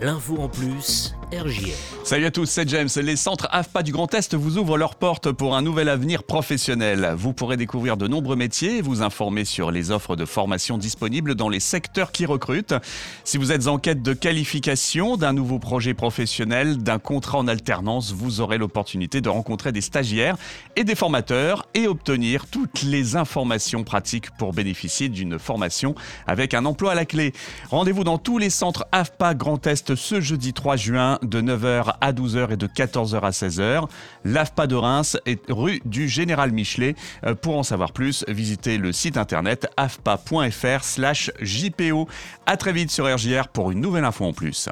L'info en plus, Salut à tous, c'est James. Les centres AFPA du Grand Est vous ouvrent leurs portes pour un nouvel avenir professionnel. Vous pourrez découvrir de nombreux métiers vous informer sur les offres de formation disponibles dans les secteurs qui recrutent. Si vous êtes en quête de qualification, d'un nouveau projet professionnel, d'un contrat en alternance, vous aurez l'opportunité de rencontrer des stagiaires et des formateurs et obtenir toutes les informations pratiques pour bénéficier d'une formation avec un emploi à la clé. Rendez-vous dans tous les centres AFPA Grand Est ce jeudi 3 juin de 9h à 12h et de 14h à 16h. L'AFPA de Reims est rue du Général Michelet. Euh, pour en savoir plus, visitez le site internet afpa.fr/jpo. À très vite sur RJR pour une nouvelle info en plus.